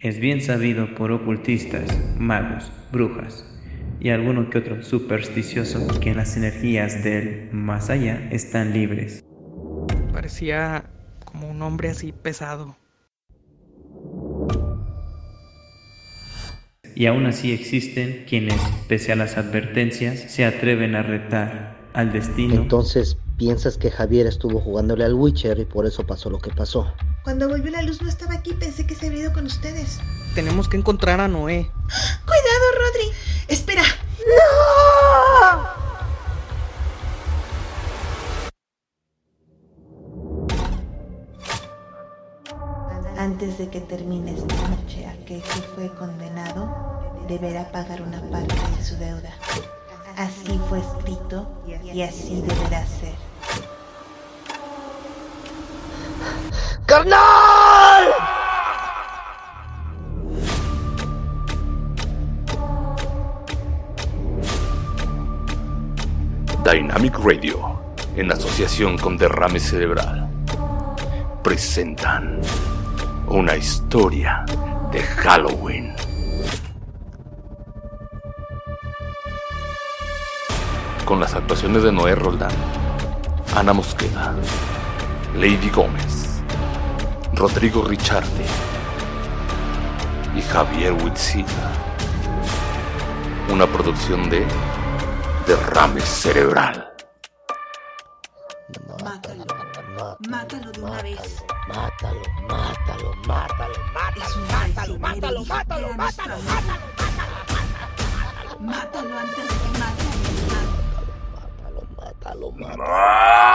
Es bien sabido por ocultistas, magos, brujas y alguno que otro supersticioso que las energías del más allá están libres. Parecía como un hombre así pesado. Y aún así existen quienes, pese a las advertencias, se atreven a retar al destino. Entonces, ¿piensas que Javier estuvo jugándole al Witcher y por eso pasó lo que pasó? Cuando volvió la luz no estaba aquí, pensé que se había ido con ustedes. Tenemos que encontrar a Noé. ¡Cuidado, Rodri! ¡Espera! Antes de que termine esta noche, aquel que fue condenado deberá pagar una parte de su deuda. Así fue escrito y así deberá ser. ¡Carnal! Dynamic Radio, en asociación con Derrame Cerebral, presentan una historia de Halloween. Con las actuaciones de Noé Roldán, Ana Mosqueda, Lady Gómez, Rodrigo Richardi y Javier Huitzila. Una producción de Derrame Cerebral. Mátalo. Mátalo de una vez. Mátalo, mátalo, mátalo, Es un mátalo, traicionero mátalo, y mátalo, hackea mátalo, nuestra mátalo, luz. Mátalo antes de que mate a mi hermano. mátalo, mátalo, mátalo.